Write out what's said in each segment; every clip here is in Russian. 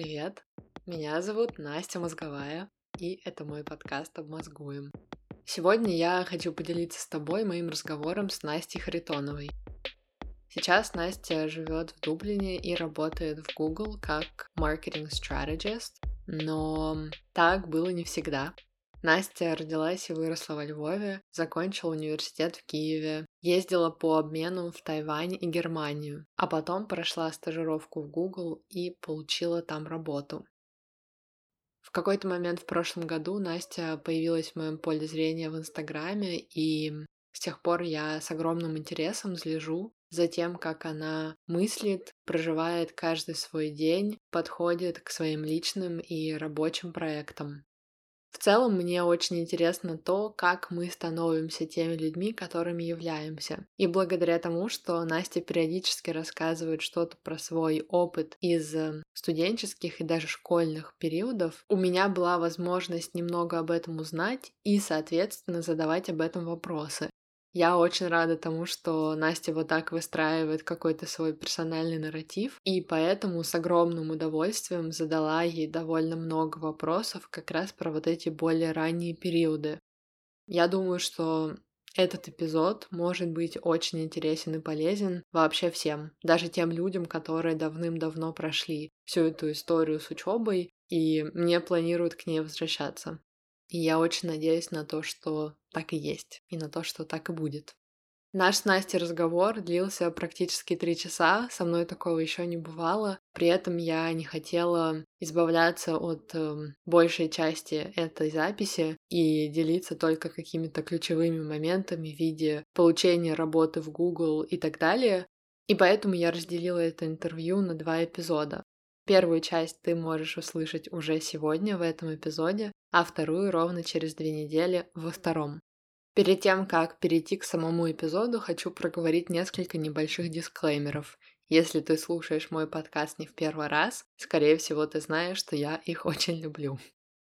привет! Меня зовут Настя Мозговая, и это мой подкаст «Обмозгуем». Сегодня я хочу поделиться с тобой моим разговором с Настей Харитоновой. Сейчас Настя живет в Дублине и работает в Google как strategist, но так было не всегда. Настя родилась и выросла во Львове, закончила университет в Киеве, ездила по обмену в Тайвань и Германию, а потом прошла стажировку в Google и получила там работу. В какой-то момент в прошлом году Настя появилась в моем поле зрения в Инстаграме, и с тех пор я с огромным интересом слежу за тем, как она мыслит, проживает каждый свой день, подходит к своим личным и рабочим проектам. В целом, мне очень интересно то, как мы становимся теми людьми, которыми являемся. И благодаря тому, что Настя периодически рассказывает что-то про свой опыт из э, студенческих и даже школьных периодов, у меня была возможность немного об этом узнать и, соответственно, задавать об этом вопросы. Я очень рада тому, что Настя вот так выстраивает какой-то свой персональный нарратив, и поэтому с огромным удовольствием задала ей довольно много вопросов как раз про вот эти более ранние периоды. Я думаю, что этот эпизод может быть очень интересен и полезен вообще всем, даже тем людям, которые давным-давно прошли всю эту историю с учебой и не планируют к ней возвращаться. И я очень надеюсь на то, что так и есть, и на то, что так и будет. Наш с Настей разговор длился практически три часа, со мной такого еще не бывало. При этом я не хотела избавляться от э, большей части этой записи и делиться только какими-то ключевыми моментами в виде получения работы в Google и так далее. И поэтому я разделила это интервью на два эпизода. Первую часть ты можешь услышать уже сегодня в этом эпизоде, а вторую ровно через две недели во втором. Перед тем, как перейти к самому эпизоду, хочу проговорить несколько небольших дисклеймеров. Если ты слушаешь мой подкаст не в первый раз, скорее всего, ты знаешь, что я их очень люблю.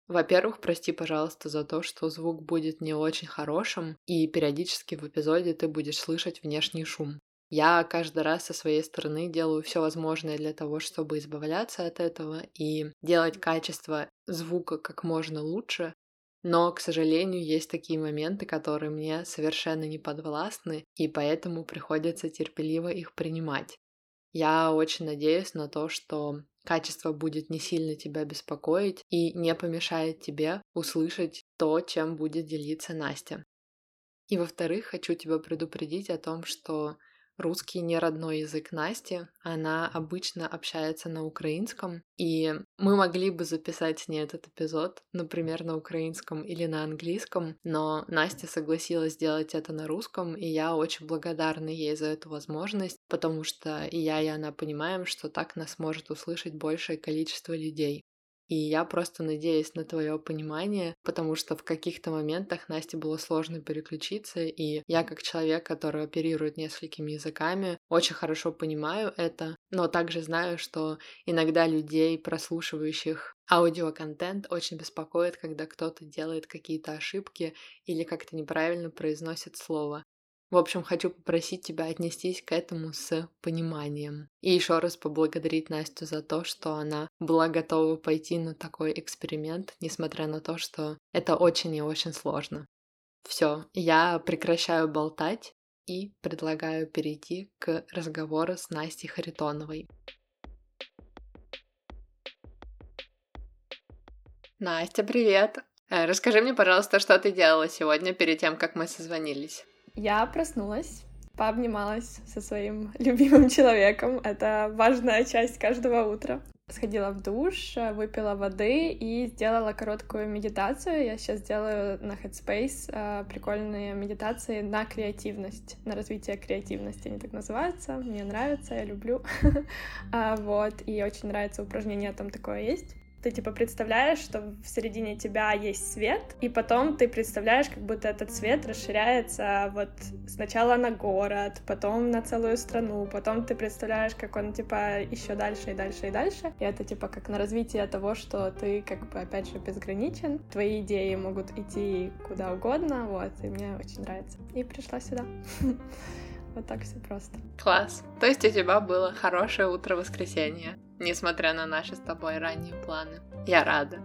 Во-первых, прости, пожалуйста, за то, что звук будет не очень хорошим, и периодически в эпизоде ты будешь слышать внешний шум. Я каждый раз со своей стороны делаю все возможное для того, чтобы избавляться от этого и делать качество звука как можно лучше. Но, к сожалению, есть такие моменты, которые мне совершенно не подвластны, и поэтому приходится терпеливо их принимать. Я очень надеюсь на то, что качество будет не сильно тебя беспокоить и не помешает тебе услышать то, чем будет делиться Настя. И во-вторых, хочу тебя предупредить о том, что Русский не родной язык Насти, она обычно общается на украинском, и мы могли бы записать с ней этот эпизод, например, на украинском или на английском, но Настя согласилась сделать это на русском, и я очень благодарна ей за эту возможность, потому что и я, и она понимаем, что так нас может услышать большее количество людей. И я просто надеюсь на твое понимание, потому что в каких-то моментах Насте было сложно переключиться, и я как человек, который оперирует несколькими языками, очень хорошо понимаю это, но также знаю, что иногда людей, прослушивающих аудиоконтент, очень беспокоит, когда кто-то делает какие-то ошибки или как-то неправильно произносит слово. В общем, хочу попросить тебя отнестись к этому с пониманием. И еще раз поблагодарить Настю за то, что она была готова пойти на такой эксперимент, несмотря на то, что это очень и очень сложно. Все, я прекращаю болтать и предлагаю перейти к разговору с Настей Харитоновой. Настя, привет! Э, расскажи мне, пожалуйста, что ты делала сегодня перед тем, как мы созвонились. Я проснулась, пообнималась со своим любимым человеком. Это важная часть каждого утра. Сходила в душ, выпила воды и сделала короткую медитацию. Я сейчас делаю на Headspace э, прикольные медитации на креативность, на развитие креативности. Они так называются. Мне нравится, я люблю. А, вот, и очень нравится упражнение, там такое есть ты типа представляешь, что в середине тебя есть свет, и потом ты представляешь, как будто этот свет расширяется вот сначала на город, потом на целую страну, потом ты представляешь, как он типа еще дальше и дальше и дальше. И это типа как на развитие того, что ты как бы опять же безграничен, твои идеи могут идти куда угодно, вот, и мне очень нравится. И пришла сюда. Вот так все просто. Класс. То есть у тебя было хорошее утро воскресенья. несмотря на наши с тобой ранние планы. Я рада.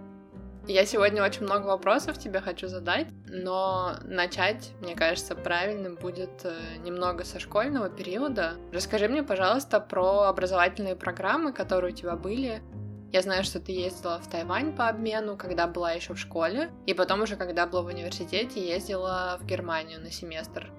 Я сегодня очень много вопросов тебе хочу задать, но начать, мне кажется, правильным будет э, немного со школьного периода. Расскажи мне, пожалуйста, про образовательные программы, которые у тебя были. Я знаю, что ты ездила в Тайвань по обмену, когда была еще в школе, и потом уже, когда была в университете, ездила в Германию на семестр.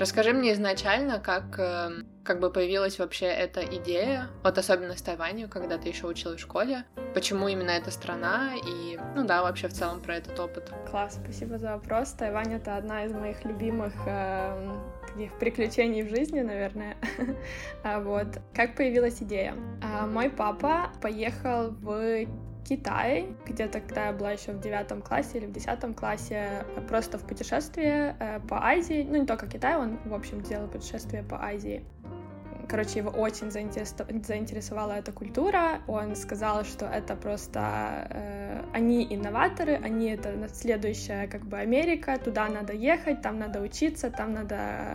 Расскажи мне изначально, как, эм, как бы появилась вообще эта идея, вот особенно с Тайванью, когда ты еще училась в школе, почему именно эта страна и, ну да, вообще в целом про этот опыт. Класс, спасибо за вопрос. Тайвань — это одна из моих любимых э, таких приключений в жизни, наверное. а вот. Как появилась идея? А, мой папа поехал в Китай, где-то когда я была еще в девятом классе или в десятом классе, просто в путешествие э, по Азии, ну не только Китай, он, в общем, делал путешествие по Азии. Короче, его очень заинтересовала эта культура. Он сказал, что это просто э, они инноваторы, они это следующая как бы Америка, туда надо ехать, там надо учиться, там надо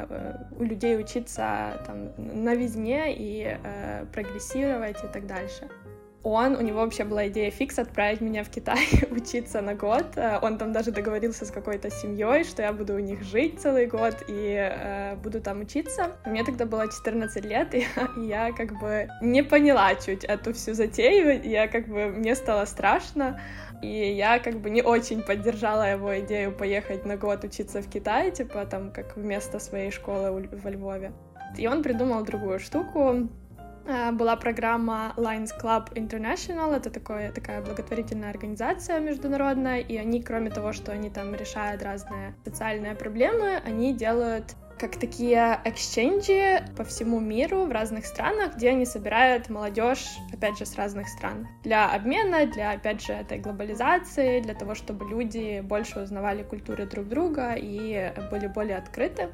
э, у людей учиться там новизне и э, прогрессировать и так дальше он, у него вообще была идея фикс отправить меня в Китай учиться на год. Э, он там даже договорился с какой-то семьей, что я буду у них жить целый год и э, буду там учиться. Мне тогда было 14 лет, и я, я как бы не поняла чуть эту всю затею. Я как бы, мне стало страшно, и я как бы не очень поддержала его идею поехать на год учиться в Китай, типа там как вместо своей школы во Львове. И он придумал другую штуку, была программа Lions Club International, это такое, такая благотворительная организация международная, и они, кроме того, что они там решают разные социальные проблемы, они делают как такие эксченджи по всему миру в разных странах, где они собирают молодежь, опять же, с разных стран. Для обмена, для, опять же, этой глобализации, для того, чтобы люди больше узнавали культуры друг друга и были более открыты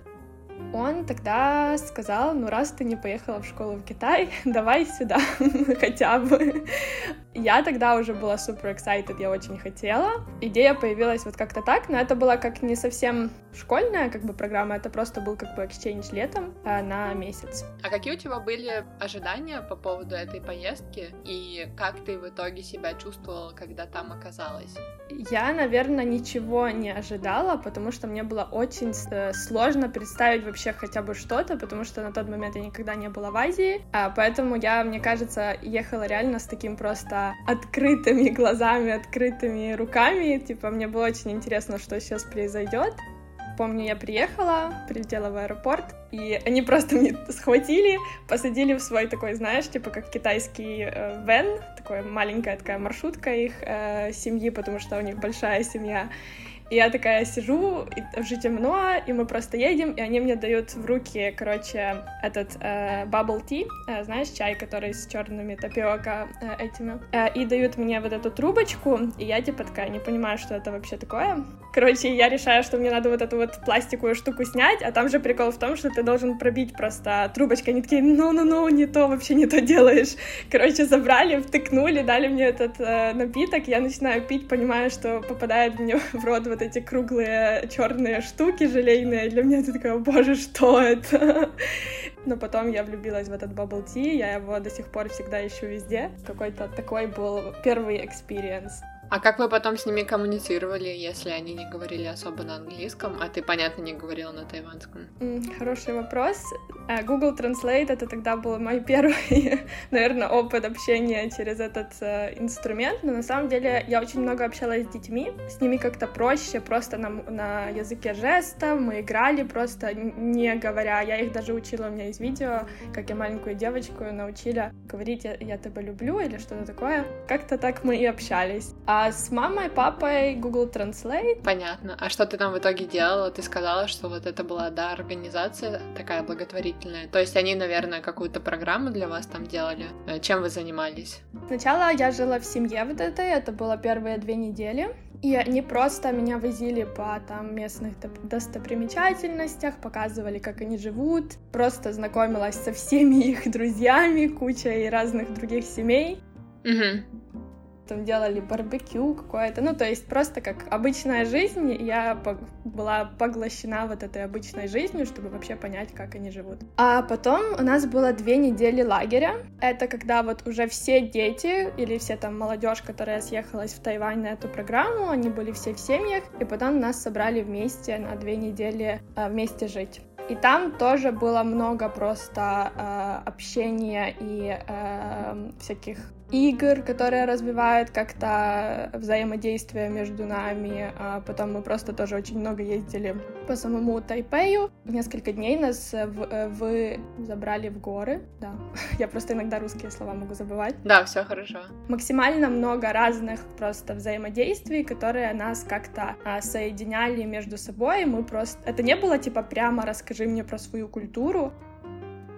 он тогда сказал, ну раз ты не поехала в школу в Китай, давай сюда хотя бы. Я тогда уже была супер excited, я очень хотела. Идея появилась вот как-то так, но это была как не совсем школьная как бы программа, это просто был как бы exchange летом а, на месяц. А какие у тебя были ожидания по поводу этой поездки и как ты в итоге себя чувствовала, когда там оказалась? Я, наверное, ничего не ожидала, потому что мне было очень э, сложно представить вообще хотя бы что-то, потому что на тот момент я никогда не была в Азии, а поэтому я, мне кажется, ехала реально с таким просто открытыми глазами, открытыми руками, типа мне было очень интересно, что сейчас произойдет. Помню, я приехала, прилетела в аэропорт, и они просто меня схватили, посадили в свой такой, знаешь, типа как китайский э, вен, такая маленькая такая маршрутка их э, семьи, потому что у них большая семья. И я такая сижу, и уже темно, и мы просто едем, и они мне дают в руки, короче, этот э, bubble tea, э, знаешь, чай, который с черными тапиока э, этими, э, и дают мне вот эту трубочку, и я типа такая не понимаю, что это вообще такое. Короче, я решаю, что мне надо вот эту вот пластиковую штуку снять, а там же прикол в том, что ты должен пробить просто трубочкой. Они такие, ну-ну-ну, не то, вообще не то делаешь. Короче, забрали, втыкнули, дали мне этот э, напиток, я начинаю пить, понимаю, что попадает мне в рот вот эти круглые черные штуки желейные. Для меня это такая, боже, что это? Но потом я влюбилась в этот bubble tea, я его до сих пор всегда ищу везде. Какой-то такой был первый experience. А как вы потом с ними коммуницировали, если они не говорили особо на английском, а ты, понятно, не говорила на тайванском? Хороший вопрос. Э, Google Translate — это тогда был мой первый, наверное, опыт общения через этот uh, инструмент, но на самом деле я очень много общалась с детьми, с ними как-то проще, просто на, на языке жестов, мы играли просто не говоря, я их даже учила, у меня есть видео, как я маленькую девочку научила говорить «я, я тебя люблю» или что-то такое. Как-то так мы и общались. А а с мамой, папой Google Translate. Понятно. А что ты там в итоге делала? Ты сказала, что вот это была, да, организация такая благотворительная. То есть они, наверное, какую-то программу для вас там делали. Э, чем вы занимались? Сначала я жила в семье вот этой, это было первые две недели. И они просто меня возили по там местных достопримечательностях, показывали, как они живут, просто знакомилась со всеми их друзьями, кучей разных других семей. Угу. Там делали барбекю какое-то, ну, то есть просто как обычная жизнь, я была поглощена вот этой обычной жизнью, чтобы вообще понять, как они живут. А потом у нас было две недели лагеря, это когда вот уже все дети или все там молодежь, которая съехалась в Тайвань на эту программу, они были все в семьях, и потом нас собрали вместе на две недели э, вместе жить. И там тоже было много просто э, общения и э, всяких игр, которые развивают как-то взаимодействие между нами. А потом мы просто тоже очень много ездили по самому Тайпею. Несколько дней нас в, вы забрали в горы. Да, я просто иногда русские слова могу забывать. Да, все хорошо. Максимально много разных просто взаимодействий, которые нас как-то а, соединяли между собой. Мы просто... Это не было типа прямо «расскажи мне про свою культуру»,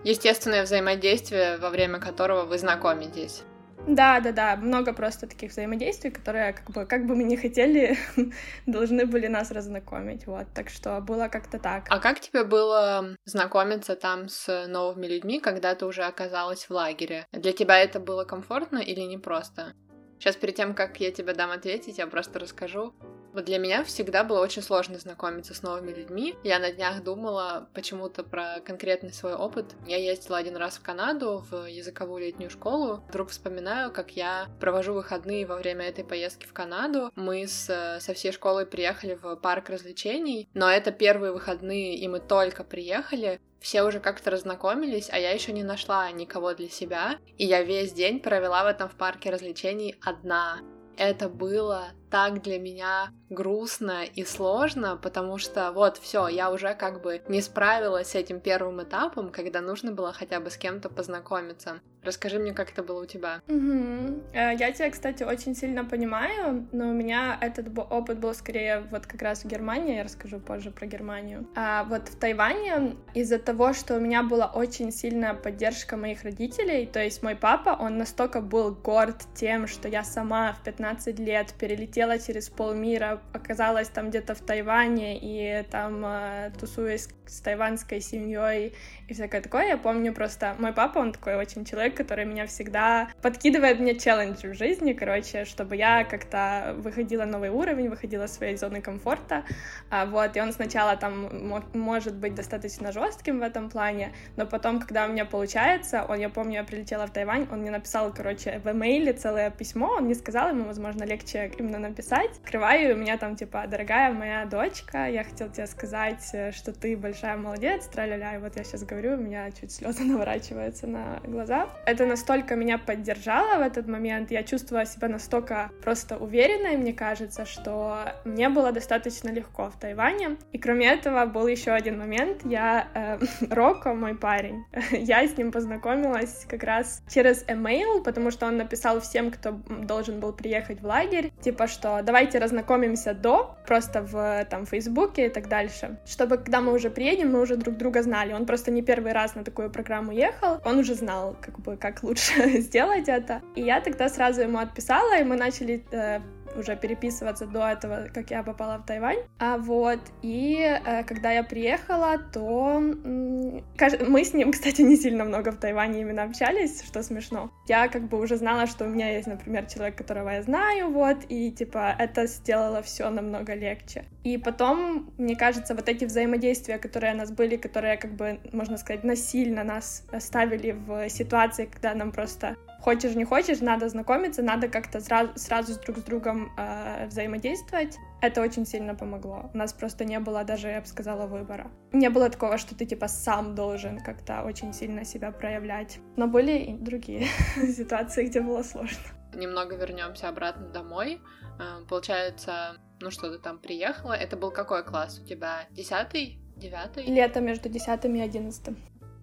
Естественное взаимодействие, во время которого вы знакомитесь. Да, да, да, много просто таких взаимодействий, которые, как бы, как бы мы ни хотели, должны были нас разнакомить, вот, так что было как-то так. А как тебе было знакомиться там с новыми людьми, когда ты уже оказалась в лагере? Для тебя это было комфортно или не просто? Сейчас перед тем, как я тебе дам ответить, я просто расскажу. Вот для меня всегда было очень сложно знакомиться с новыми людьми. Я на днях думала почему-то про конкретный свой опыт. Я ездила один раз в Канаду в языковую летнюю школу. Вдруг вспоминаю, как я провожу выходные во время этой поездки в Канаду. Мы с, со всей школой приехали в парк развлечений, но это первые выходные, и мы только приехали все уже как-то разнакомились, а я еще не нашла никого для себя, и я весь день провела в этом в парке развлечений одна. Это было так для меня грустно и сложно, потому что вот все, я уже как бы не справилась с этим первым этапом, когда нужно было хотя бы с кем-то познакомиться. Расскажи мне, как это было у тебя. Угу. Я тебя, кстати, очень сильно понимаю, но у меня этот опыт был скорее вот как раз в Германии, я расскажу позже про Германию. А вот в Тайване из-за того, что у меня была очень сильная поддержка моих родителей, то есть мой папа, он настолько был горд тем, что я сама в 15 лет перелетела пролетела через полмира, оказалась там где-то в Тайване и там э, тусуясь с тайванской семьей и всякое такое. Я помню просто, мой папа, он такой очень человек, который меня всегда подкидывает мне челленджи в жизни, короче, чтобы я как-то выходила на новый уровень, выходила из своей зоны комфорта, а, вот, и он сначала там может быть достаточно жестким в этом плане, но потом, когда у меня получается, он, я помню, я прилетела в Тайвань, он мне написал, короче, в имейле целое письмо, он не сказал ему, возможно, легче именно написать. Открываю, у меня там, типа, дорогая моя дочка, я хотел тебе сказать, э, что ты большая молодец, тра-ля-ля, и вот я сейчас говорю, у меня чуть слезы наворачиваются на глаза. Это настолько меня поддержало в этот момент, я чувствовала себя настолько просто уверенной, мне кажется, что мне было достаточно легко в Тайване. И кроме этого был еще один момент, я э, Роко, мой парень, я с ним познакомилась как раз через email, потому что он написал всем, кто должен был приехать в лагерь, типа что давайте разнакомимся до, просто в там Фейсбуке и так дальше, чтобы когда мы уже приедем, мы уже друг друга знали. Он просто не первый раз на такую программу ехал, он уже знал, как бы, как лучше сделать это. И я тогда сразу ему отписала, и мы начали э, уже переписываться до этого, как я попала в Тайвань. А вот, и э, когда я приехала, то мы с ним, кстати, не сильно много в Тайване именно общались, что смешно. Я как бы уже знала, что у меня есть, например, человек, которого я знаю, вот, и типа это сделало все намного легче. И потом, мне кажется, вот эти взаимодействия, которые у нас были, которые, как бы, можно сказать, насильно нас оставили в ситуации, когда нам просто хочешь не хочешь, надо знакомиться, надо как-то сразу, сразу друг с другом э, взаимодействовать. Это очень сильно помогло. У нас просто не было даже, я бы сказала, выбора. Не было такого, что ты типа сам должен как-то очень сильно себя проявлять. Но были и другие ситуации, где было сложно. Немного вернемся обратно домой. Э, получается, ну что, ты там приехала. Это был какой класс у тебя? Десятый? Девятый? Лето между десятым и одиннадцатым.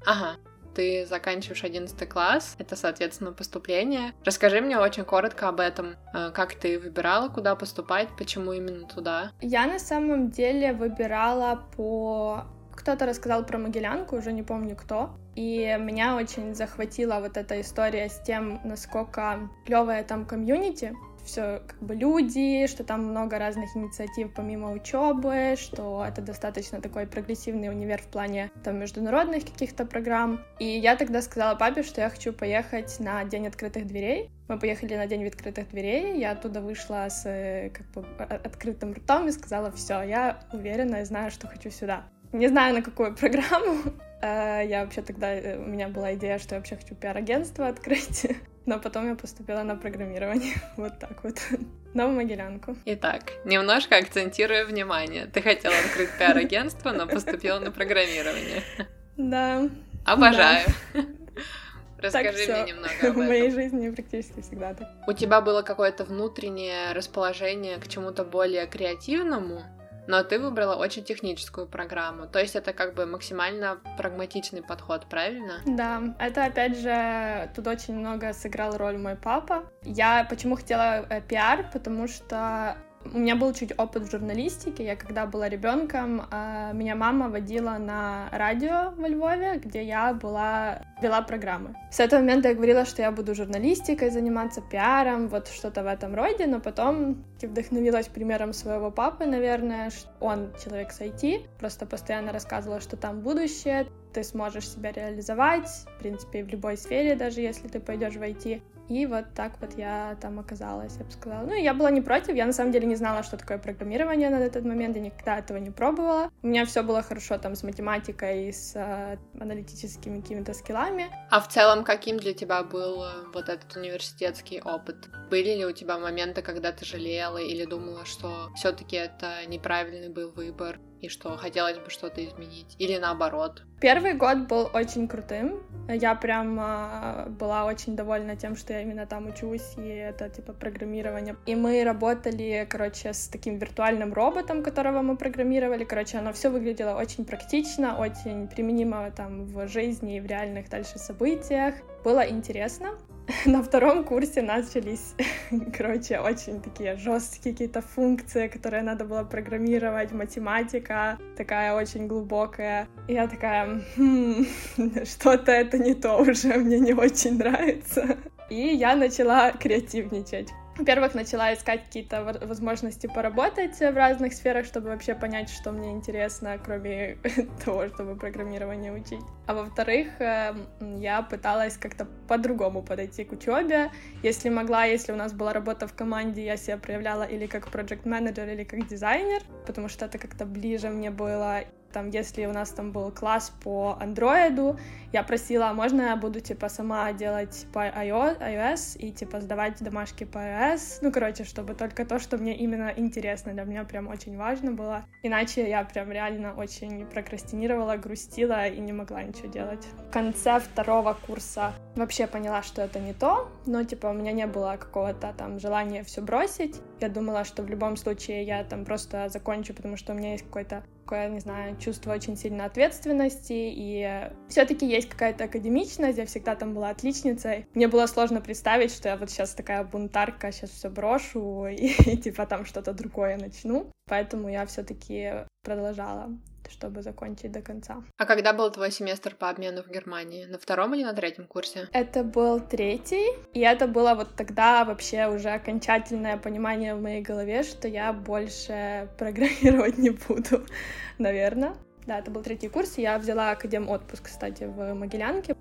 Ага ты заканчиваешь 11 класс, это, соответственно, поступление. Расскажи мне очень коротко об этом. Э, как ты выбирала, куда поступать, почему именно туда? Я на самом деле выбирала по... Кто-то рассказал про Могилянку, уже не помню кто. И меня очень захватила вот эта история с тем, насколько клевая там комьюнити все как бы люди, что там много разных инициатив помимо учебы, что это достаточно такой прогрессивный универ в плане там международных каких-то программ. И я тогда сказала папе, что я хочу поехать на День открытых дверей Мы поехали на день открытых дверей, я оттуда вышла с э, как бы открытым ртом и сказала, все, я уверена и знаю, что хочу сюда. Не знаю, на какую программу. Э, я вообще тогда, э, у меня была идея, что я вообще хочу пиар-агентство открыть. Но потом я поступила на программирование. Вот так вот. На Могилянку. Итак, немножко акцентируя внимание. Ты хотела открыть пиар-агентство, но поступила на программирование. Да. Обожаю. Да. Расскажи так мне немного об этом. В моей жизни практически всегда так. У тебя было какое-то внутреннее расположение к чему-то более креативному, но ты выбрала очень техническую программу. То есть это как бы максимально прагматичный подход, правильно? Да, это опять же тут очень много сыграл роль мой папа. Я почему хотела э, пиар, потому что у меня был чуть опыт в журналистике. Я когда была ребенком, а, меня мама водила на радио во Львове, где я была вела программы. С этого момента я говорила, что я буду журналистикой заниматься, пиаром, вот что-то в этом роде, но потом вдохновилась примером своего папы, наверное, что он человек с IT, просто постоянно рассказывала, что там будущее, ты сможешь себя реализовать, в принципе, в любой сфере, даже если ты пойдешь в IT. И вот так вот я там оказалась, я бы сказала. Ну, я была не против, я на самом деле не знала, что такое программирование на этот момент, я никогда этого не пробовала. У меня все было хорошо там с математикой и с э, аналитическими какими-то скиллами. А в целом, каким для тебя был э, вот этот университетский опыт? Были ли у тебя моменты, когда ты жалела или думала, что все-таки это неправильный был выбор? И что хотелось бы что-то изменить? Или наоборот? Первый год был очень крутым. Я прям э, была очень довольна тем, что я именно там учусь, и это типа программирование. И мы работали, короче, с таким виртуальным роботом, которого мы программировали. Короче, оно все выглядело очень практично, очень применимо там в жизни и в реальных дальше событиях. Было интересно. на втором курсе начались, короче, очень такие жесткие какие-то функции, которые надо было программировать, математика такая очень глубокая. И я такая, хм, что-то это не то уже, мне не очень нравится. И я начала креативничать. Во-первых, начала искать какие-то возможности поработать в разных сферах, чтобы вообще понять, что мне интересно, кроме того, чтобы программирование учить. А во-вторых, эм, я пыталась как-то по-другому подойти к учебе. Если могла, если у нас была работа в команде, я себя проявляла или как проект менеджер или как дизайнер, потому что это как-то ближе мне было. Там, если у нас там был класс по андроиду, я просила, а можно я буду, типа, сама делать по iOS и, типа, сдавать домашки по iOS. Ну, короче, чтобы только то, что мне именно интересно, для меня прям очень важно было. Иначе я прям реально очень прокрастинировала, грустила и не могла ничего делать. В конце второго курса вообще поняла, что это не то, но, типа, у меня не было какого-то там желания все бросить. Я думала, что в любом случае я там просто закончу, потому что у меня есть какой-то такое, не знаю, чувство очень сильной ответственности, и все-таки есть какая-то академичность, я всегда там была отличницей. Мне было сложно представить, что я вот сейчас такая бунтарка, сейчас все брошу и, типа там что-то другое начну. Поэтому я все-таки продолжала чтобы закончить до конца. А когда был твой семестр по обмену в Германии? На втором или на третьем курсе? Это был третий, и это было вот тогда вообще уже окончательное понимание в моей голове, что я больше программировать не буду, наверное. Да, это был третий курс, я взяла академ отпуск, кстати, в Могилянке.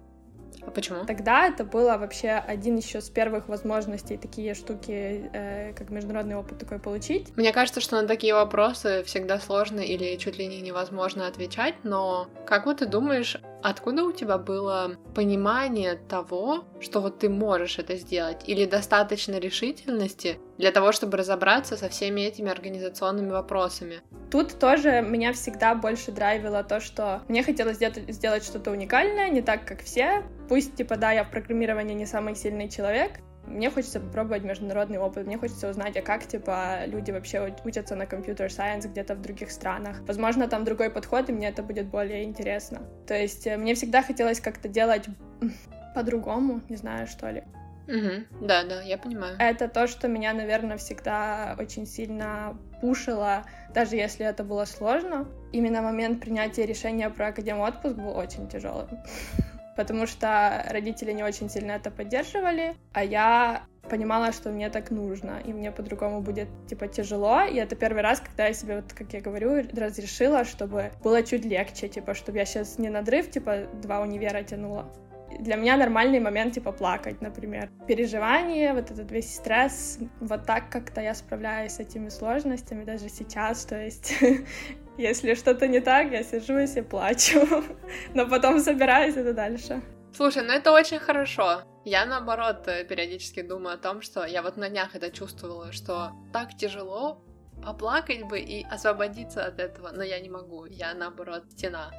А почему? Тогда это было вообще один еще с первых возможностей такие штуки, э, как международный опыт такой получить. Мне кажется, что на такие вопросы всегда сложно или чуть ли не невозможно отвечать, но как вот ты думаешь, откуда у тебя было понимание того, что вот ты можешь это сделать, или достаточно решительности для того, чтобы разобраться со всеми этими организационными вопросами? Тут тоже меня всегда больше драйвило то, что мне хотелось сделать, сделать что-то уникальное, не так, как все. Пусть, типа, да, я в программировании не самый сильный человек, мне хочется попробовать международный опыт, мне хочется узнать, а как, типа, люди вообще учатся на компьютер-сайенс где-то в других странах. Возможно, там другой подход, и мне это будет более интересно. То есть э, мне всегда хотелось как-то делать по-другому, не знаю, что ли. Угу. Да, да, я понимаю. Это то, что меня, наверное, всегда очень сильно пушило, даже если это было сложно. Именно момент принятия решения про академ отпуск был очень тяжелым. Потому что родители не очень сильно это поддерживали, а я понимала, что мне так нужно, и мне по-другому будет, типа, тяжело, и это первый раз, когда я себе, вот, как я говорю, разрешила, чтобы было чуть легче, типа, чтобы я сейчас не надрыв, типа, два универа тянула, Для меня нормальный момент, типа, плакать, например. Переживание, вот этот весь стресс, вот так как-то я справляюсь с этими сложностями даже сейчас, то есть если что-то не так, я сижу и все плачу, но потом собираюсь это дальше. Слушай, ну это очень хорошо. Я, наоборот, э, периодически думаю о том, что я вот на днях это чувствовала, что так тяжело поплакать бы и освободиться от этого, но я не могу, я, наоборот, стена.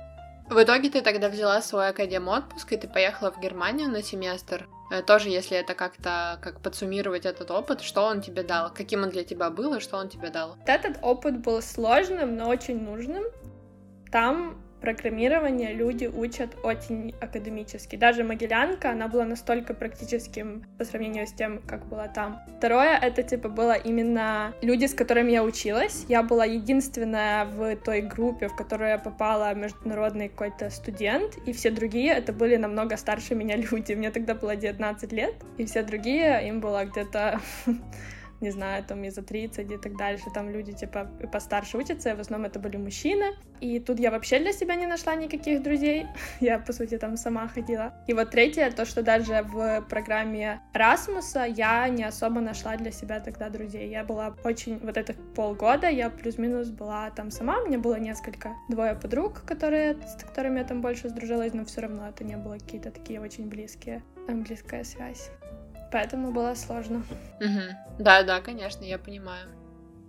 В итоге ты тогда взяла свой академ отпуск, и ты поехала в Германию на семестр. Э, тоже, если это как-то, как подсуммировать этот опыт, что он тебе дал, каким он для тебя был и что он тебе дал? Этот опыт был сложным, но очень нужным. Там программирование люди учат очень академически. Даже Могилянка, она была настолько практическим по сравнению с тем, как была там. Второе, это типа было именно люди, с которыми я училась. Я была единственная в той группе, в которую я попала международный какой-то студент, и все другие это были намного старше меня люди. Мне тогда было 19 лет, и все другие, им было где-то не знаю, там и за 30 и так дальше, там люди типа постарше учатся, и в основном это были мужчины. И тут я вообще для себя не нашла никаких друзей, я, по сути, там сама ходила. И вот третье, то, что даже в программе Расмуса я не особо нашла для себя тогда друзей. Я была очень, вот это полгода я плюс-минус была там сама, у меня было несколько, двое подруг, которые, с которыми я там больше сдружилась, но все равно это не было какие-то такие очень близкие, там близкая связь поэтому было сложно. Угу. Да, да, конечно, я понимаю.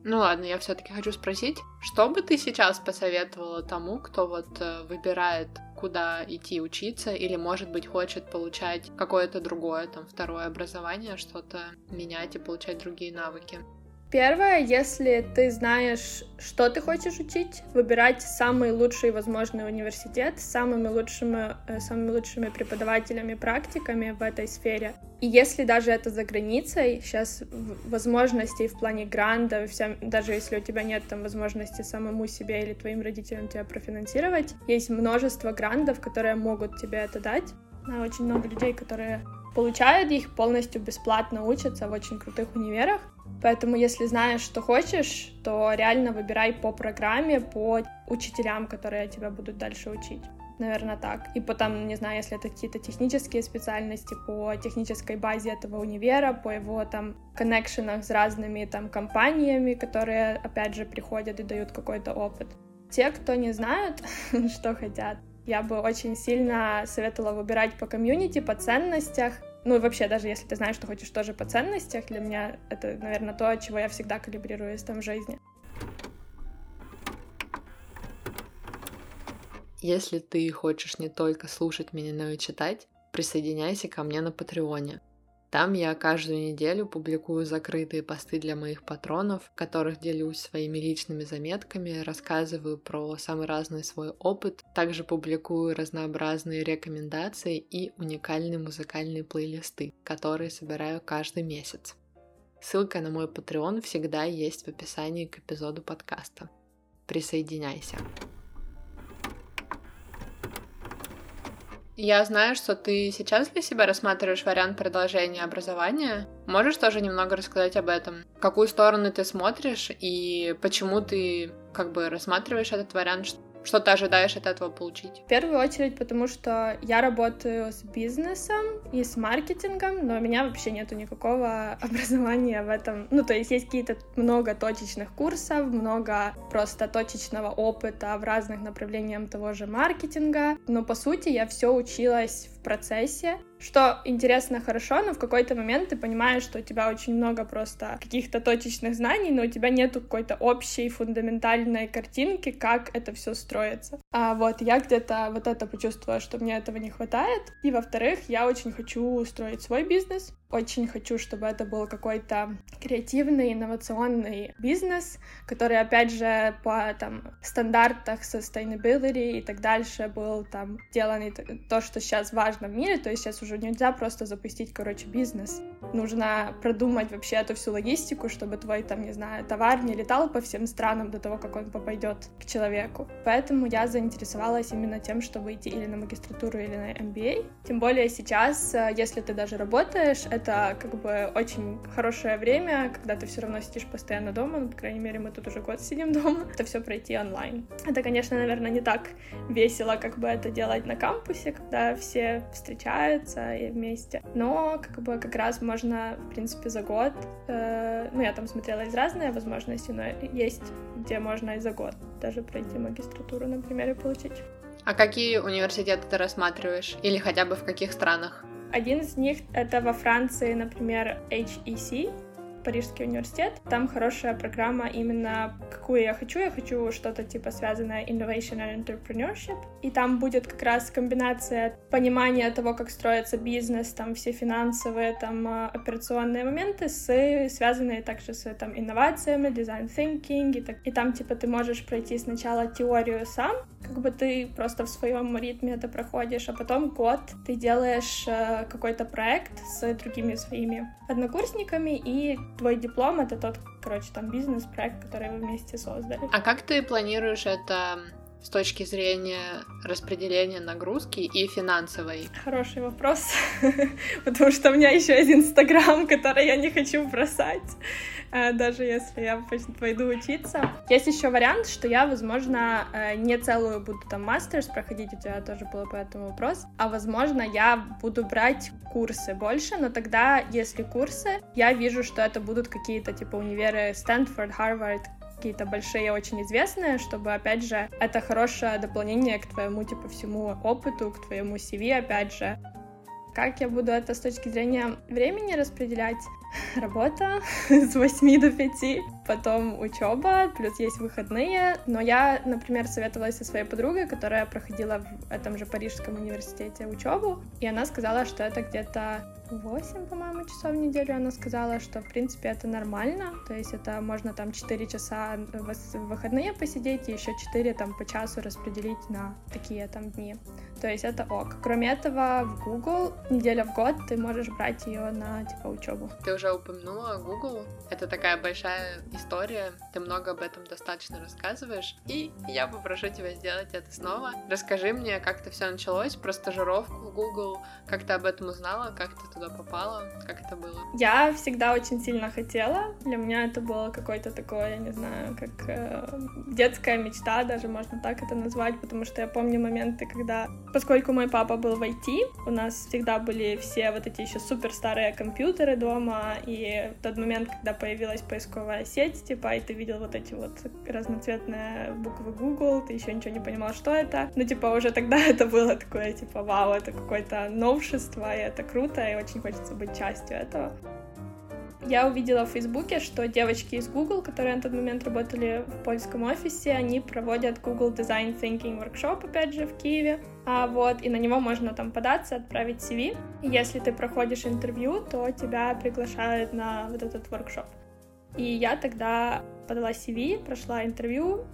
Ну ладно, я все-таки хочу спросить, что бы ты сейчас посоветовала тому, кто вот э, выбирает, куда идти учиться, или, может быть, хочет получать какое-то другое, там, второе образование, что-то менять и получать другие навыки? Первое, если ты знаешь, что ты хочешь учить, выбирать самый лучший возможный университет с самыми лучшими, э, самыми лучшими преподавателями, практиками в этой сфере. И если даже это за границей, сейчас возможностей в плане гранда, вся, даже если у тебя нет там возможности самому себе или твоим родителям тебя профинансировать, есть множество грандов, которые могут тебе это дать. Очень много людей, которые получают их, полностью бесплатно учатся в очень крутых универах. Поэтому, если знаешь, что хочешь, то реально выбирай по программе, по учителям, которые тебя будут дальше учить. Наверное, так. И потом, не знаю, если это какие-то технические специальности, по технической базе этого универа, по его там коннекшенах с разными там компаниями, которые, опять же, приходят и дают какой-то опыт. Те, кто не знают, что хотят, я бы очень сильно советовала выбирать по комьюнити, по ценностях, ну и вообще, даже если ты знаешь, что хочешь тоже по ценностях, для меня это, наверное, то, чего я всегда калибрируюсь там в жизни. Если ты хочешь не только слушать меня, но и читать, присоединяйся ко мне на Патреоне. Там я каждую неделю публикую закрытые посты для моих патронов, в которых делюсь своими личными заметками, рассказываю про самый разный свой опыт, также публикую разнообразные рекомендации и уникальные музыкальные плейлисты, которые собираю каждый месяц. Ссылка на мой Patreon всегда есть в описании к эпизоду подкаста. Присоединяйся. Я знаю, что ты сейчас для себя рассматриваешь вариант продолжения образования. Можешь тоже немного рассказать об этом? В какую сторону ты смотришь и почему ты как бы рассматриваешь этот вариант? Что ты ожидаешь от этого получить? В первую очередь, потому что я работаю с бизнесом и с маркетингом, но у меня вообще нету никакого образования в этом. Ну, то есть есть какие-то много точечных курсов, много просто точечного опыта в разных направлениях того же маркетинга, но по сути я все училась в процессе, что интересно, хорошо, но в какой-то момент ты понимаешь, что у тебя очень много просто каких-то точечных знаний, но у тебя нету какой-то общей фундаментальной картинки, как это все строится. А вот я где-то вот это почувствовала, что мне этого не хватает. И во-вторых, я очень хочу строить свой бизнес, очень хочу, чтобы это был какой-то креативный, инновационный бизнес, который, опять же, по там, стандартах sustainability и так дальше был там сделан то, что сейчас важно в мире, то есть сейчас уже нельзя просто запустить, короче, бизнес нужно продумать вообще эту всю логистику, чтобы твой, там, не знаю, товар не летал по всем странам до того, как он попадет к человеку. Поэтому я заинтересовалась именно тем, чтобы идти или на магистратуру, или на MBA. Тем более сейчас, э, если ты даже работаешь, как бы очень хорошее время, когда ты все равно сидишь постоянно дома, ну, по крайней мере, мы тут уже год сидим дома, это все пройти онлайн. Это, конечно, наверное, не так весело, как бы это делать на кампусе, когда все встречаются и вместе, но как бы как раз можно, в принципе, за год, э, ну, я там смотрела из разные возможности, но есть, где можно и за год даже пройти магистратуру, например, и получить. А какие университеты ты рассматриваешь? Или хотя бы в каких странах? Один из них — это во Франции, например, HEC, Парижский университет. Там хорошая программа именно какую я хочу. Я хочу что-то типа связанное Innovation and Entrepreneurship. И там будет как раз комбинация понимания того, как строится бизнес, там все финансовые, там а, операционные моменты, с, связанные также с там инновациями, design thinking. И, так, и там типа ты можешь пройти сначала теорию сам, как бы ты просто в своем ритме это проходишь, а потом год ты делаешь э, какой-то проект с другими своими однокурсниками, и твой диплом — это тот, короче, там бизнес-проект, который вы вместе создали. А как ты планируешь это с точки зрения распределения нагрузки и финансовой? Хороший вопрос, потому что у меня еще есть Инстаграм, который я не хочу бросать, э, даже если я пойду учиться. Есть еще вариант, что я, возможно, э, не целую буду там мастерс проходить, у тебя тоже было по этому вопрос, а, возможно, я буду брать курсы больше, но тогда, если курсы, я вижу, что это будут какие-то типа универы Стэнфорд, Харвард, какие-то большие, очень известные, чтобы, опять же, это хорошее дополнение к твоему, типа, всему опыту, к твоему CV, опять же. Как я буду это с точки зрения времени распределять? Работа с 8 до 5, потом учеба, плюс есть выходные. Но я, например, советовалась со своей подругой, которая проходила в этом же Парижском университете учебу, и она сказала, что это где-то 8, по-моему, часов в неделю она сказала, что, в принципе, это нормально, то есть это можно там 4 часа в выходные посидеть и еще 4 там по часу распределить на такие там дни. То есть это ок. Кроме этого, в Google неделя в год ты можешь брать ее на типа учебу. Ты уже упомянула Google. Это такая большая история. Ты много об этом достаточно рассказываешь. И я попрошу тебя сделать это снова. Расскажи мне, как это все началось, про стажировку в Google, как ты об этом узнала, как ты туда попала, как это было? Я всегда очень сильно хотела. Для меня это было какое-то такое, я не знаю, как э, детская мечта, даже можно так это назвать, потому что я помню моменты, когда Поскольку мой папа был в IT, у нас всегда были все вот эти еще супер старые компьютеры дома, и в тот момент, когда появилась поисковая сеть, типа, и ты видел вот эти вот разноцветные буквы Google, ты еще ничего не понимал, что это. Ну, типа, уже тогда это было такое, типа, вау, это какое-то новшество, и это круто, и очень хочется быть частью этого. Я увидела в Фейсбуке, что девочки из Google, которые на тот момент работали в польском офисе, они проводят Google Design Thinking Workshop, опять же, в Киеве. А, вот, и на него можно там податься, отправить CV. И если ты проходишь интервью, то тебя приглашают на вот этот воркшоп. И я тогда подала CV, прошла интервью,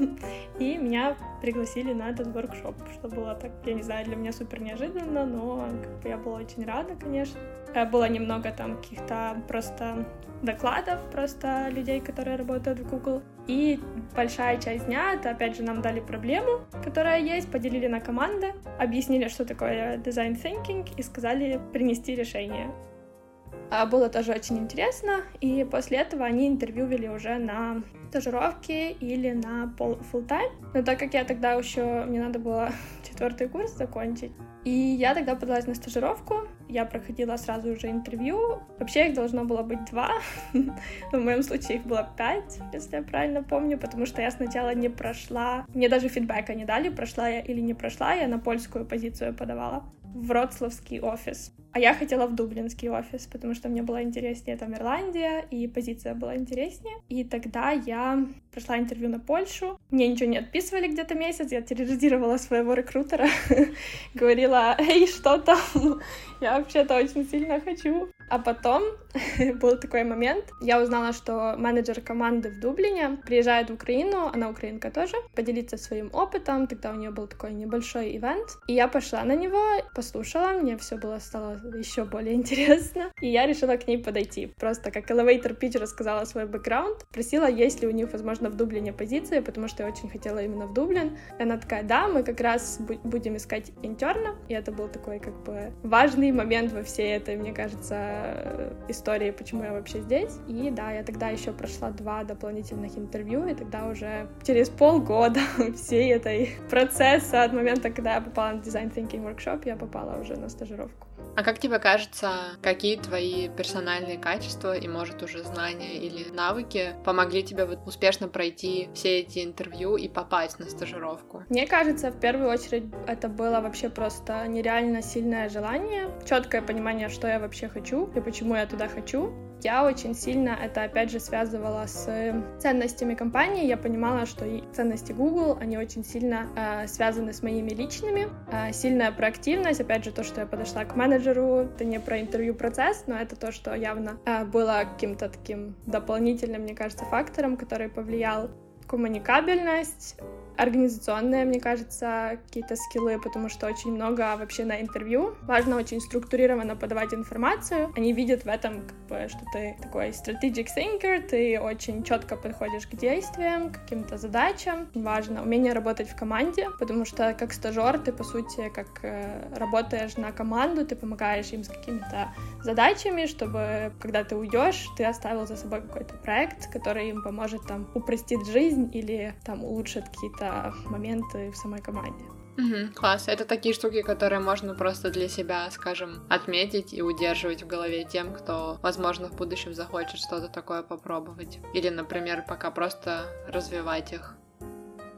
и меня пригласили на этот воркшоп, что было так, я не знаю, для меня супер неожиданно, но как бы я была очень рада, конечно. Э, было немного там каких-то просто докладов просто людей, которые работают в Google. И большая часть дня, это опять же нам дали проблему, которая есть, поделили на команды, объяснили, что такое design thinking и сказали принести решение. А, было тоже очень интересно, и после этого они интервьювали уже на стажировки или на full time. Но так как я тогда еще, мне надо было четвертый курс закончить, и я тогда подалась на стажировку, я проходила сразу уже интервью. Вообще их должно было быть два, но в моем случае их было пять, если я правильно помню, потому что я сначала не прошла, мне даже фидбэка не дали, прошла я или не прошла, я на польскую позицию подавала в Вроцлавский офис. А я хотела в Дублинский офис, потому что мне было интереснее там Ирландия, и позиция была интереснее. И тогда я прошла интервью на Польшу. Мне ничего не отписывали где-то месяц, я терроризировала своего рекрутера, говорила, эй, что там? Я вообще-то очень сильно хочу. А потом был такой момент, я узнала, что менеджер команды в Дублине приезжает в Украину, она украинка тоже, поделиться своим опытом, тогда у нее был такой небольшой ивент, и я пошла на него, послушала, мне все было стало еще более интересно. И я решила к ней подойти. Просто как elevator pitch рассказала свой бэкграунд, просила, есть ли у них, возможно, в Дублине позиции, потому что я очень хотела именно в Дублин. И она такая, да, мы как раз будем искать интерна. И это был такой как бы важный момент во всей этой, мне кажется, истории, почему я вообще здесь. И да, я тогда еще прошла два дополнительных интервью, и тогда уже через полгода всей этой процесса от момента, когда я попала на Design Thinking Workshop, я попала уже на стажировку. А как тебе кажется, какие твои персональные качества и, может, уже знания или навыки помогли тебе вот успешно пройти все эти интервью и попасть на стажировку? Мне кажется, в первую очередь это было вообще просто нереально сильное желание, четкое понимание, что я вообще хочу и почему я туда хочу я очень сильно это, опять же, связывала с ценностями компании. Я понимала, что и ценности Google, они очень сильно э, связаны с моими личными. Э, сильная проактивность, опять же, то, что я подошла к менеджеру, это не про интервью-процесс, но это то, что явно э, было каким-то таким дополнительным, мне кажется, фактором, который повлиял коммуникабельность, организационные, мне кажется, какие-то скиллы, потому что очень много вообще на интервью. Важно очень структурированно подавать информацию. Они видят в этом, как бы, что ты такой strategic thinker, ты очень четко подходишь к действиям, к каким-то задачам. Важно умение работать в команде, потому что как стажер ты, по сути, как э, работаешь на команду, ты помогаешь им с какими-то задачами, чтобы, когда ты уйдешь, ты оставил за собой какой-то проект, который им поможет там упростить жизнь или там улучшит какие-то какие-то моменты в самой команде. Угу, класс. Это такие штуки, которые можно просто для себя, скажем, отметить и удерживать в голове тем, кто, возможно, в будущем захочет что-то такое попробовать. Или, например, пока просто развивать их.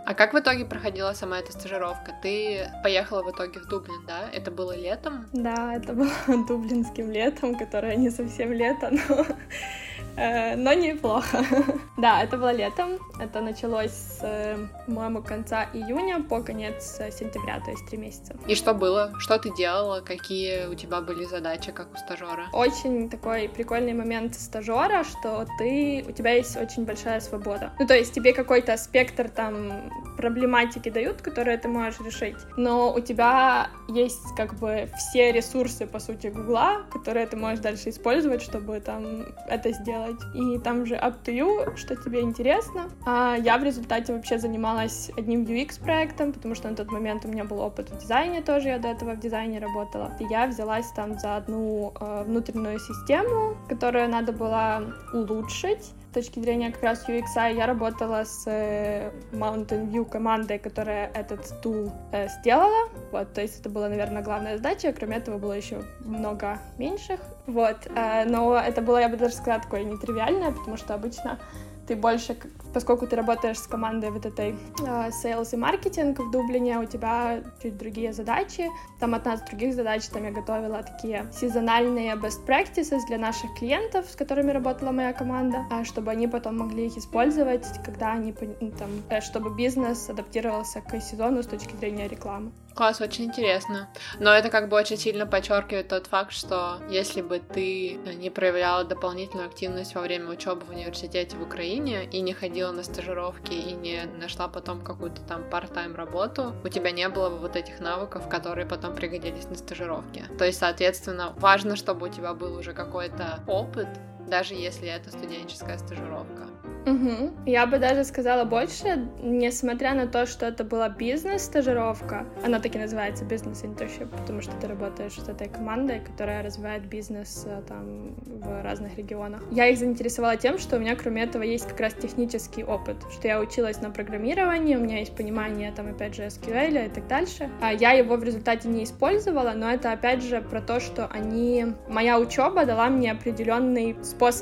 А как в итоге проходила сама эта стажировка? Ты поехала в итоге в Дублин, да? Это было летом? Да, это было дублинским летом, которое не совсем лето, но но неплохо. да, это было летом. Это началось с, э, по-моему, конца июня по конец э, сентября, то есть три месяца. И что было? Что ты делала? Какие у тебя были задачи, как у стажера? Очень такой прикольный момент стажера, что ты, у тебя есть очень большая свобода. Ну, то есть тебе какой-то спектр там проблематики дают, которые ты можешь решить, но у тебя есть как бы все ресурсы, по сути, Гугла, которые ты можешь дальше использовать, чтобы там это сделать делать. И там же up to you, что тебе интересно. А я в результате вообще занималась одним UX-проектом, потому что на тот момент у меня был опыт в дизайне тоже, я до этого в дизайне работала. И я взялась там за одну э, внутреннюю систему, которую надо было улучшить точки зрения как раз UX, я работала с э, Mountain View командой, которая этот тул э, сделала. Вот, то есть это была, наверное, главная задача. Кроме этого было еще много меньших. Вот, э, но это было, я бы даже сказала, такое нетривиальное, потому что обычно ты больше, поскольку ты работаешь с командой вот этой uh, sales и маркетинг в Дублине, у тебя чуть другие задачи. Там одна из других задач, там я готовила такие сезональные best practices для наших клиентов, с которыми работала моя команда, а, чтобы они потом могли их использовать, когда они, ну, там, э, чтобы бизнес адаптировался к сезону с точки зрения рекламы. Класс, очень интересно. Но это как бы очень сильно подчеркивает тот факт, что если бы ты не проявляла дополнительную активность во время учебы в университете в Украине и не ходила на стажировки и не нашла потом какую-то там part-time работу, у тебя не было бы вот этих навыков, которые потом пригодились на стажировке. То есть, соответственно, важно, чтобы у тебя был уже какой-то опыт, даже если это студенческая стажировка. Угу. Я бы даже сказала больше, несмотря на то, что это была бизнес-стажировка, она таки называется бизнес-интершип, потому что ты работаешь с этой командой, которая развивает бизнес э, там в разных регионах. Я их заинтересовала тем, что у меня кроме этого есть как раз технический опыт, что я училась на программировании, у меня есть понимание там опять же SQL и так дальше. А я его в результате не использовала, но это опять же про то, что они... Моя учеба дала мне определенный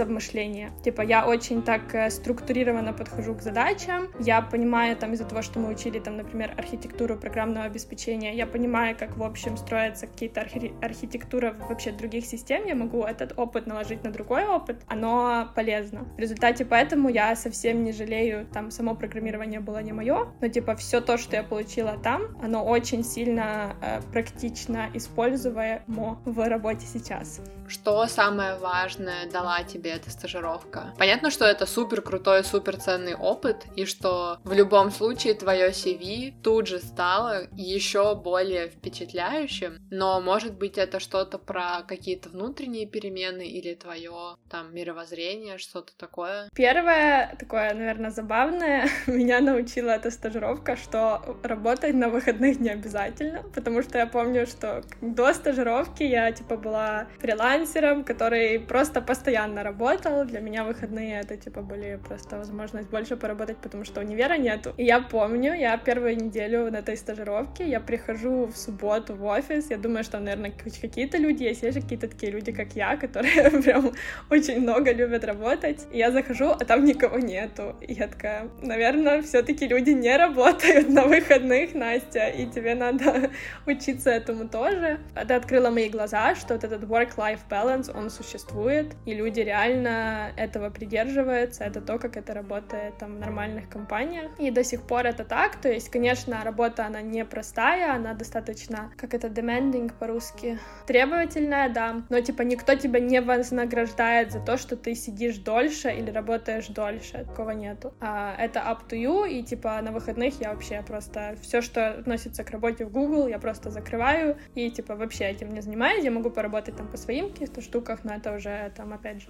мышления. Типа я очень так структурированно структурированно подхожу к задачам. Я понимаю там из-за того, что мы учили там, например, архитектуру программного обеспечения, я понимаю, как в общем строятся какие-то архи- архитектуры вообще других систем, я могу этот опыт наложить на другой опыт, оно полезно. В результате поэтому я совсем не жалею, там само программирование было не мое, но типа все то, что я получила там, оно очень сильно э, практично используемо в работе сейчас. Что самое важное дала тебе эта стажировка? Понятно, что это супер круто крутой, суперценный опыт, и что в любом случае твое CV тут же стало еще более впечатляющим, но может быть это что-то про какие-то внутренние перемены или твое там мировоззрение, что-то такое? Первое такое, наверное, забавное, меня научила эта стажировка, что работать на выходных не обязательно, потому что я помню, что до стажировки я типа была фрилансером, который просто постоянно работал. Для меня выходные это типа были просто возможность больше поработать, потому что универа нету. И я помню, я первую неделю на этой стажировке, я прихожу в субботу в офис, я думаю, что, наверное, какие-то люди есть, есть же какие-то такие люди, как я, которые прям очень много любят работать. И я захожу, а там никого нету. И я такая, наверное, все-таки люди не работают на выходных, Настя, и тебе надо учиться этому тоже. Это открыло мои глаза, что вот этот work-life balance, он существует, и люди реально этого придерживаются. Это то, как это работает там в нормальных компаниях. И до сих пор это так. То есть, конечно, работа, она непростая, она достаточно, как это demanding по-русски, требовательная, да. Но, типа, никто тебя не вознаграждает за то, что ты сидишь дольше или работаешь дольше. Такого нету. А, это up to you, и, типа, на выходных я вообще просто все, что относится к работе в Google, я просто закрываю и, типа, вообще этим не занимаюсь. Я могу поработать там по своим каких-то штуках, но это уже, там, опять же,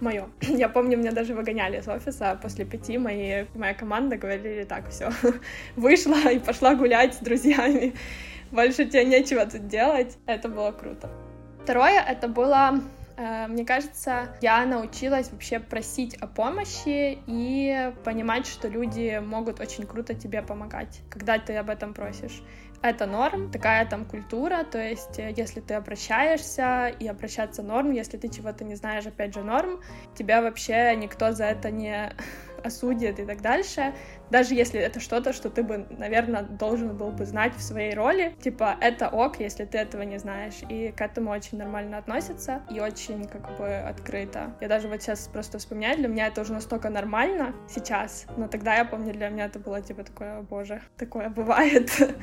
мое. Я помню, меня даже выгоняли из офиса после пяти, мои, моя команда говорили, так, все, вышла и пошла гулять с друзьями. Больше тебе нечего тут делать. Это было круто. Второе, это было Э, мне кажется, я научилась вообще просить о помощи и понимать, что люди могут очень круто тебе помогать, когда ты об этом просишь. Это норм, такая там культура, то есть э, если ты обращаешься, и обращаться норм, если ты чего-то не знаешь, опять же норм, тебя вообще никто за это не осудит и так дальше даже если это что-то, что ты бы, наверное, должен был бы знать в своей роли, типа, это ок, если ты этого не знаешь, и к этому очень нормально относятся, и очень, как бы, открыто. Я даже вот сейчас просто вспоминаю, для меня это уже настолько нормально сейчас, но тогда я помню, для меня это было, типа, такое, боже, такое бывает.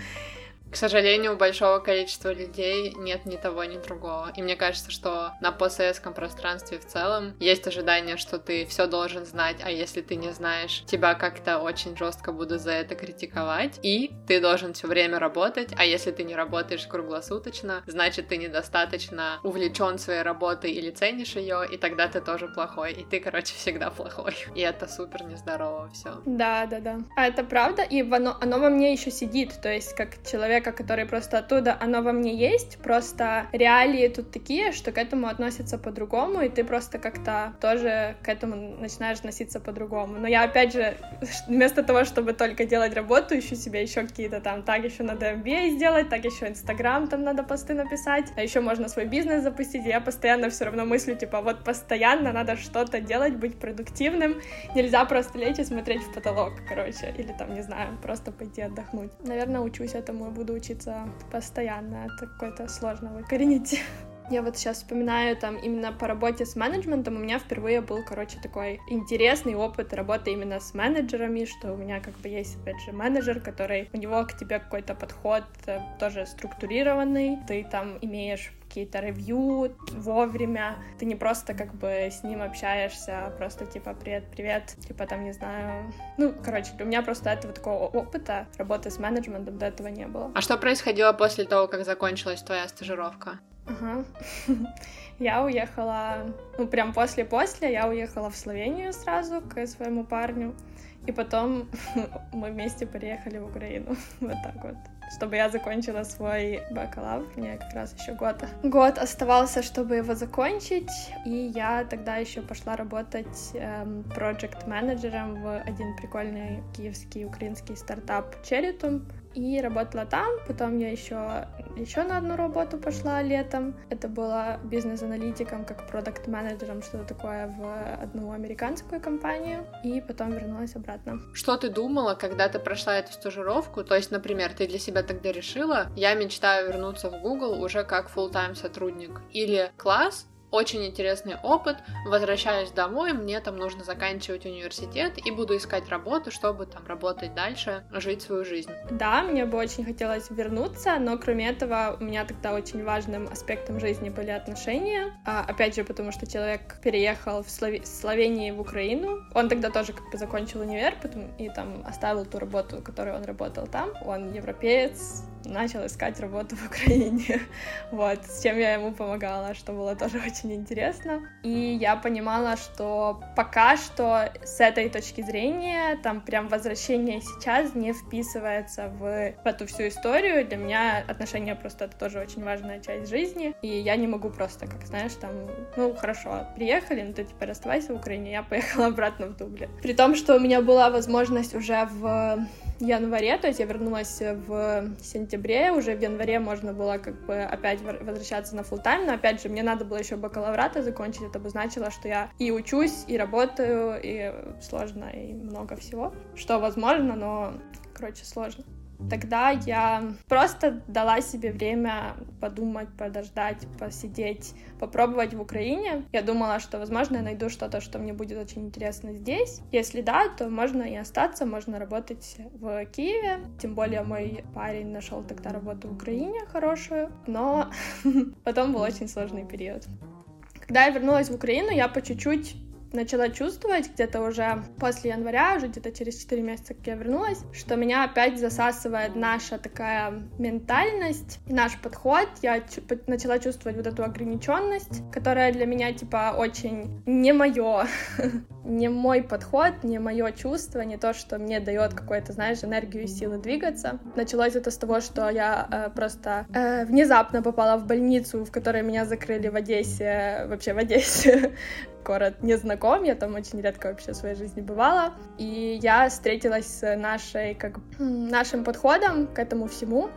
К сожалению, у большого количества людей нет ни того, ни другого. И мне кажется, что на постсоветском пространстве в целом есть ожидание, что ты все должен знать, а если ты не знаешь, тебя как-то очень жестко будут за это критиковать. И ты должен все время работать, а если ты не работаешь круглосуточно, значит ты недостаточно увлечен своей работой или ценишь ее, и тогда ты тоже плохой. И ты, короче, всегда плохой. И это супер нездорово все. Да, да, да. А это правда, и оно, оно во мне еще сидит. То есть, как человек человека, который просто оттуда, оно во мне есть, просто реалии тут такие, что к этому относятся по-другому, и ты просто как-то тоже к этому начинаешь относиться по-другому. Но я, опять же, вместо того, чтобы только делать работу, ищу себе еще какие-то там, так еще надо MBA сделать, так еще Инстаграм там надо посты написать, а еще можно свой бизнес запустить, и я постоянно все равно мыслю, типа, вот постоянно надо что-то делать, быть продуктивным, нельзя просто лечь и смотреть в потолок, короче, или там, не знаю, просто пойти отдохнуть. Наверное, учусь этому и буду учиться постоянно. Это какое-то сложно выкоренить. Я вот сейчас вспоминаю там именно по работе с менеджментом, у меня впервые был, короче, такой интересный опыт работы именно с менеджерами, что у меня как бы есть, опять же, менеджер, который, у него к тебе какой-то подход э, тоже структурированный, ты там имеешь какие-то ревью вовремя. Ты не просто как бы с ним общаешься, а просто типа привет, привет, типа там не знаю. Ну, короче, у меня просто этого такого опыта работы с менеджментом до этого не было. А что происходило после того, как закончилась твоя стажировка? Ага. Я уехала, ну, прям после-после, я уехала в Словению сразу к своему парню. И потом мы вместе переехали в Украину. Вот так вот чтобы я закончила свой бакалавр. Мне как раз еще год. Год оставался, чтобы его закончить, и я тогда еще пошла работать эм, проект-менеджером в один прикольный киевский украинский стартап Черитум и работала там. Потом я еще еще на одну работу пошла летом. Это было бизнес-аналитиком, как продукт-менеджером, что-то такое в одну американскую компанию. И потом вернулась обратно. Что ты думала, когда ты прошла эту стажировку? То есть, например, ты для себя тогда решила, я мечтаю вернуться в Google уже как full-time сотрудник. Или класс, очень интересный опыт, возвращаюсь домой, мне там нужно заканчивать университет и буду искать работу, чтобы там работать дальше, жить свою жизнь. Да, мне бы очень хотелось вернуться, но кроме этого у меня тогда очень важным аспектом жизни были отношения. А, опять же, потому что человек переехал в Слове... Словении в Украину. Он тогда тоже как бы закончил универ потом, и там оставил ту работу, которую он работал там. Он европеец, начал искать работу в Украине. вот, с чем я ему помогала, что было тоже очень интересно. И я понимала, что пока что с этой точки зрения, там прям возвращение сейчас не вписывается в, эту всю историю. Для меня отношения просто это тоже очень важная часть жизни. И я не могу просто, как знаешь, там, ну хорошо, приехали, ну ты теперь оставайся в Украине, я поехала обратно в Дублин. При том, что у меня была возможность уже в январе, то есть я вернулась в сентябре, уже в январе можно было как бы опять возвращаться на full тайм но опять же мне надо было еще бакалаврата закончить, это бы значило, что я и учусь, и работаю, и сложно, и много всего, что возможно, но, короче, сложно. Тогда я просто дала себе время подумать, подождать, посидеть, попробовать в Украине. Я думала, что, возможно, я найду что-то, что мне будет очень интересно здесь. Если да, то можно и остаться, можно работать в Киеве. Тем более мой парень нашел тогда работу в Украине хорошую, но потом был очень сложный период. Когда я вернулась в Украину, я по чуть-чуть начала чувствовать где-то уже после января, уже где-то через 4 месяца, как я вернулась, что меня опять засасывает наша такая ментальность, наш подход. Я начала чувствовать вот эту ограниченность, которая для меня, типа, очень не мое, не мой подход, не мое чувство, не то, что мне дает какой-то, знаешь, энергию и силы двигаться. Началось это с того, что я э, просто э, внезапно попала в больницу, в которой меня закрыли в Одессе, вообще в Одессе, город не знаком, я там очень редко вообще в своей жизни бывала, и я встретилась с нашей, как, нашим подходом к этому всему,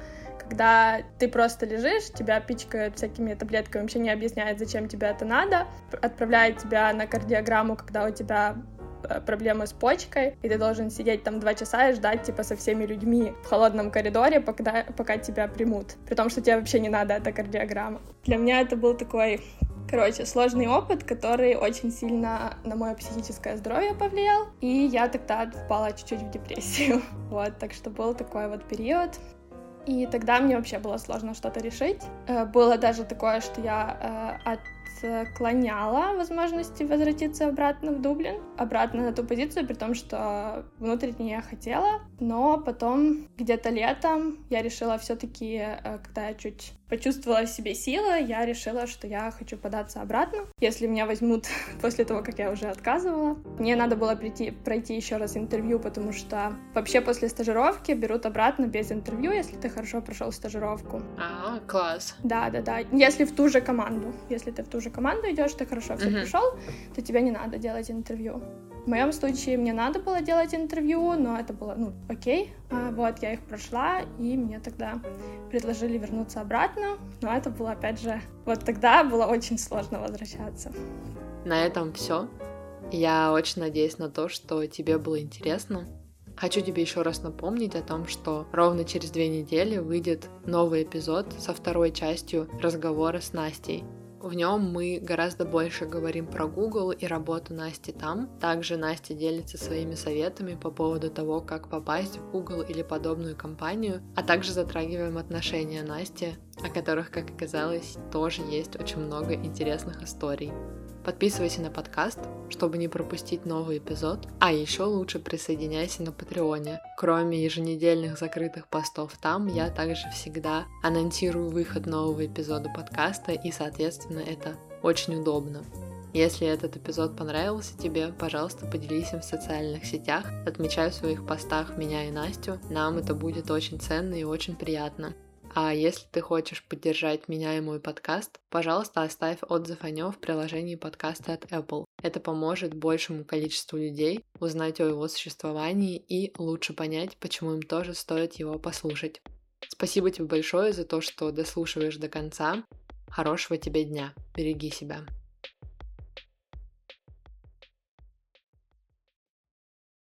когда ты просто лежишь, тебя пичкают всякими таблетками, вообще не объясняет, зачем тебе это надо, отправляет тебя на кардиограмму, когда у тебя э, проблемы с почкой, и ты должен сидеть там два часа и ждать, типа, со всеми людьми в холодном коридоре, пока, пока тебя примут. При том, что тебе вообще не надо эта кардиограмма. Для меня это был такой Короче, сложный опыт, который очень сильно на мое психическое здоровье повлиял, и я тогда впала чуть-чуть в депрессию. Вот, так что был такой вот период. И тогда мне вообще было сложно что-то решить. Э, было даже такое, что я э, отклоняла возможности возвратиться обратно в Дублин, обратно на ту позицию, при том, что внутренне я хотела, но потом где-то летом я решила все-таки, э, когда я чуть почувствовала в себе силы, я решила, что я хочу податься обратно. Если меня возьмут после того, как я уже отказывала, мне надо было прийти, пройти еще раз интервью, потому что вообще после стажировки берут обратно без интервью, если ты хорошо прошел стажировку. А, класс. Да, да, да. Если в ту же команду, если ты в ту же команду идешь, ты хорошо все mm-hmm. пришел, то тебе не надо делать интервью. В моем случае мне надо было делать интервью, но это было, ну, окей. А, вот, я их прошла, и мне тогда предложили вернуться обратно, но это было, опять же, вот тогда было очень сложно возвращаться. На этом все. Я очень надеюсь на то, что тебе было интересно. Хочу тебе еще раз напомнить о том, что ровно через две недели выйдет новый эпизод со второй частью разговора с Настей. В нем мы гораздо больше говорим про Google и работу Насти там. Также Настя делится своими советами по поводу того, как попасть в Google или подобную компанию, а также затрагиваем отношения Насти, о которых, как оказалось, тоже есть очень много интересных историй. Подписывайся на подкаст, чтобы не пропустить новый эпизод, а еще лучше присоединяйся на Патреоне. Кроме еженедельных закрытых постов там, я также всегда анонсирую выход нового эпизода подкаста, и, соответственно, это очень удобно. Если этот эпизод понравился тебе, пожалуйста, поделись им в социальных сетях, отмечай в своих постах меня и Настю, нам это будет очень ценно и очень приятно. А если ты хочешь поддержать меня и мой подкаст, пожалуйста, оставь отзыв о нем в приложении подкаста от Apple. Это поможет большему количеству людей узнать о его существовании и лучше понять, почему им тоже стоит его послушать. Спасибо тебе большое за то, что дослушиваешь до конца. Хорошего тебе дня. Береги себя.